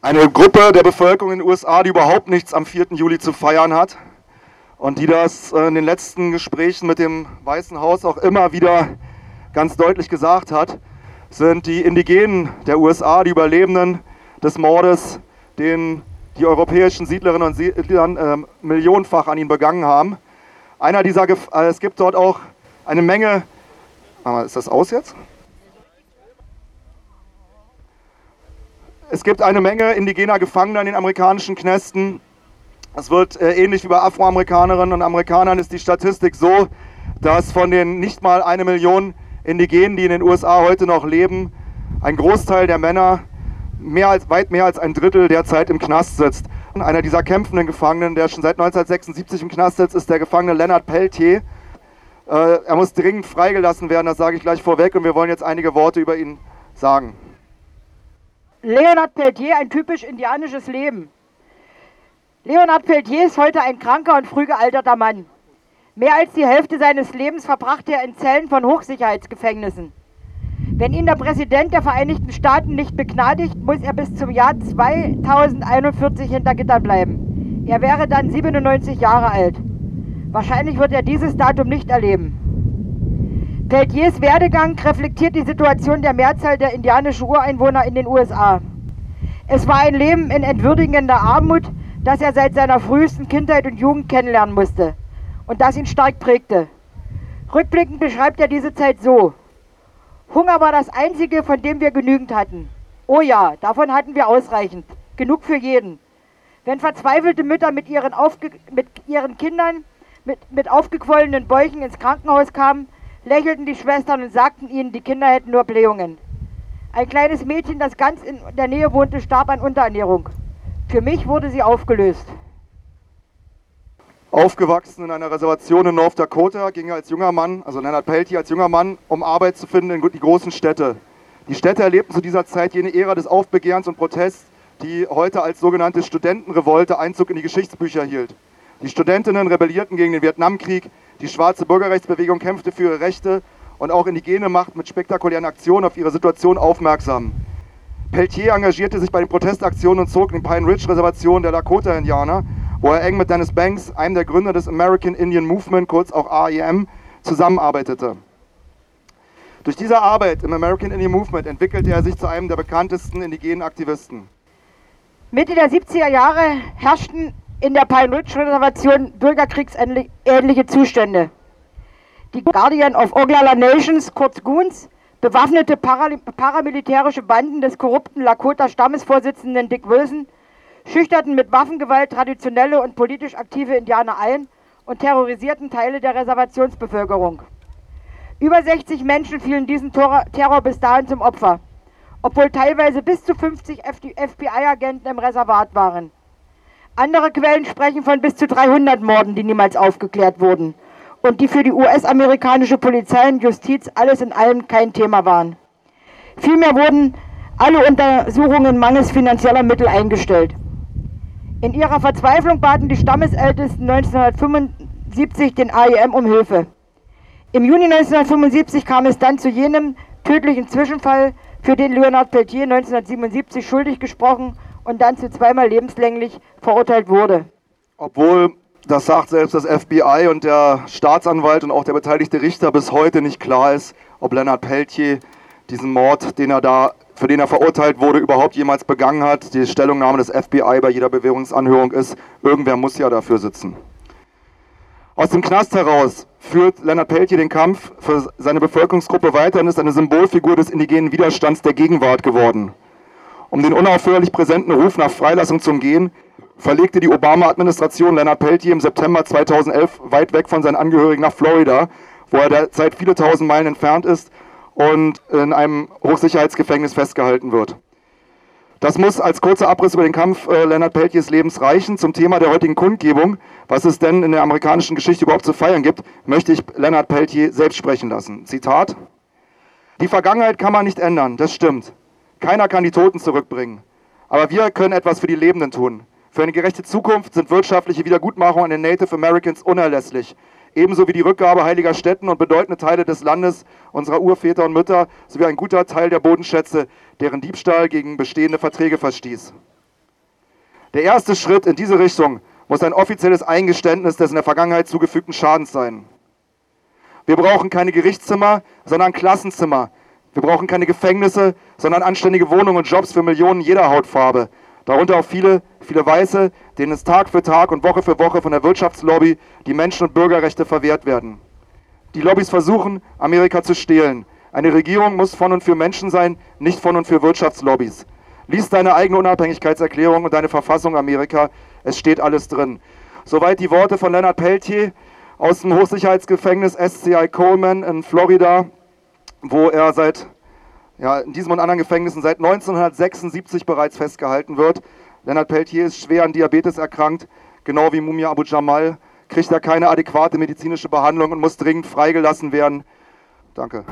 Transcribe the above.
Eine Gruppe der Bevölkerung in den USA, die überhaupt nichts am 4. Juli zu feiern hat und die das äh, in den letzten Gesprächen mit dem Weißen Haus auch immer wieder ganz deutlich gesagt hat, sind die Indigenen der USA, die Überlebenden des Mordes, den die europäischen Siedlerinnen und Siedler äh, millionenfach an ihn begangen haben. Einer dieser, Gef äh, es gibt dort auch eine Menge, ist das aus jetzt? Es gibt eine Menge indigener Gefangener in den amerikanischen Knästen. Es wird äh, ähnlich wie bei Afroamerikanerinnen und Amerikanern ist die Statistik so, dass von den nicht mal eine Million Indigenen, die in den USA heute noch leben, ein Großteil der Männer, mehr als, weit mehr als ein Drittel derzeit im Knast sitzt. Einer dieser kämpfenden Gefangenen, der schon seit 1976 im Knast sitzt, ist der Gefangene Leonard Peltier. Äh, er muss dringend freigelassen werden, das sage ich gleich vorweg und wir wollen jetzt einige Worte über ihn sagen. Leonard Peltier, ein typisch indianisches Leben. Leonard Peltier ist heute ein kranker und früh gealterter Mann. Mehr als die Hälfte seines Lebens verbrachte er in Zellen von Hochsicherheitsgefängnissen. Wenn ihn der Präsident der Vereinigten Staaten nicht begnadigt, muss er bis zum Jahr 2041 hinter Gittern bleiben. Er wäre dann 97 Jahre alt. Wahrscheinlich wird er dieses Datum nicht erleben. Peltiers Werdegang reflektiert die Situation der Mehrzahl der indianischen Ureinwohner in den USA. Es war ein Leben in entwürdigender Armut, das er seit seiner frühesten Kindheit und Jugend kennenlernen musste und das ihn stark prägte. Rückblickend beschreibt er diese Zeit so. Hunger war das Einzige, von dem wir genügend hatten. Oh ja, davon hatten wir ausreichend. Genug für jeden. Wenn verzweifelte Mütter mit ihren, mit ihren Kindern mit, mit aufgequollenen Bäuchen ins Krankenhaus kamen, lächelten die Schwestern und sagten ihnen, die Kinder hätten nur Blähungen. Ein kleines Mädchen, das ganz in der Nähe wohnte, starb an Unterernährung. Für mich wurde sie aufgelöst. Aufgewachsen in einer Reservation in North Dakota, ging er als junger Mann, also Leonard Peltier als junger Mann, um Arbeit zu finden in die großen Städte. Die Städte erlebten zu dieser Zeit jene Ära des Aufbegehrens und Protests, die heute als sogenannte Studentenrevolte Einzug in die Geschichtsbücher hielt. Die Studentinnen rebellierten gegen den Vietnamkrieg, die schwarze Bürgerrechtsbewegung kämpfte für ihre Rechte und auch Indigene machten mit spektakulären Aktionen auf ihre Situation aufmerksam. Peltier engagierte sich bei den Protestaktionen und zog in die Pine Ridge Reservation der Lakota-Indianer, wo er eng mit Dennis Banks, einem der Gründer des American Indian Movement, kurz auch AIM, zusammenarbeitete. Durch diese Arbeit im American Indian Movement entwickelte er sich zu einem der bekanntesten indigenen Aktivisten. Mitte der 70er Jahre herrschten in der Pine Ridge Reservation bürgerkriegsähnliche Zustände. Die Guardian of Oglala Nations, kurz Goons, bewaffnete paramilitärische Banden des korrupten Lakota-Stammesvorsitzenden Dick Wilson, schüchterten mit Waffengewalt traditionelle und politisch aktive Indianer ein und terrorisierten Teile der Reservationsbevölkerung. Über 60 Menschen fielen diesem Terror bis dahin zum Opfer, obwohl teilweise bis zu 50 FBI-Agenten im Reservat waren. Andere Quellen sprechen von bis zu 300 Morden, die niemals aufgeklärt wurden und die für die US-amerikanische Polizei und Justiz alles in allem kein Thema waren. Vielmehr wurden alle Untersuchungen mangels finanzieller Mittel eingestellt. In ihrer Verzweiflung baten die Stammesältesten 1975 den AIM um Hilfe. Im Juni 1975 kam es dann zu jenem tödlichen Zwischenfall, für den Leonard Peltier 1977 schuldig gesprochen und dann zu zweimal lebenslänglich verurteilt wurde. Obwohl, das sagt selbst das FBI und der Staatsanwalt und auch der beteiligte Richter bis heute nicht klar ist, ob Leonard Peltier diesen Mord, den er da, für den er verurteilt wurde, überhaupt jemals begangen hat. Die Stellungnahme des FBI bei jeder Bewährungsanhörung ist, irgendwer muss ja dafür sitzen. Aus dem Knast heraus führt Leonard Peltier den Kampf für seine Bevölkerungsgruppe weiter und ist eine Symbolfigur des indigenen Widerstands der Gegenwart geworden. Um den unaufhörlich präsenten Ruf nach Freilassung zu umgehen, verlegte die Obama-Administration Leonard Peltier im September 2011 weit weg von seinen Angehörigen nach Florida, wo er derzeit viele tausend Meilen entfernt ist und in einem Hochsicherheitsgefängnis festgehalten wird. Das muss als kurzer Abriss über den Kampf äh, Leonard Peltiers Lebens reichen. Zum Thema der heutigen Kundgebung, was es denn in der amerikanischen Geschichte überhaupt zu feiern gibt, möchte ich Leonard Peltier selbst sprechen lassen. Zitat. Die Vergangenheit kann man nicht ändern, das stimmt. Keiner kann die Toten zurückbringen. Aber wir können etwas für die Lebenden tun. Für eine gerechte Zukunft sind wirtschaftliche Wiedergutmachungen an den Native Americans unerlässlich. Ebenso wie die Rückgabe heiliger Städten und bedeutende Teile des Landes unserer Urväter und Mütter sowie ein guter Teil der Bodenschätze, deren Diebstahl gegen bestehende Verträge verstieß. Der erste Schritt in diese Richtung muss ein offizielles Eingeständnis des in der Vergangenheit zugefügten Schadens sein. Wir brauchen keine Gerichtszimmer, sondern Klassenzimmer. Wir brauchen keine Gefängnisse, sondern anständige Wohnungen und Jobs für Millionen jeder Hautfarbe. Darunter auch viele, viele Weiße, denen es Tag für Tag und Woche für Woche von der Wirtschaftslobby die Menschen- und Bürgerrechte verwehrt werden. Die Lobbys versuchen, Amerika zu stehlen. Eine Regierung muss von und für Menschen sein, nicht von und für Wirtschaftslobbys. Lies deine eigene Unabhängigkeitserklärung und deine Verfassung, Amerika. Es steht alles drin. Soweit die Worte von Leonard Peltier aus dem Hochsicherheitsgefängnis SCI Coleman in Florida, wo er seit ja, in diesem und anderen Gefängnissen seit 1976 bereits festgehalten wird. Leonard Peltier ist schwer an Diabetes erkrankt, genau wie Mumia Abu Jamal, kriegt er keine adäquate medizinische Behandlung und muss dringend freigelassen werden. Danke.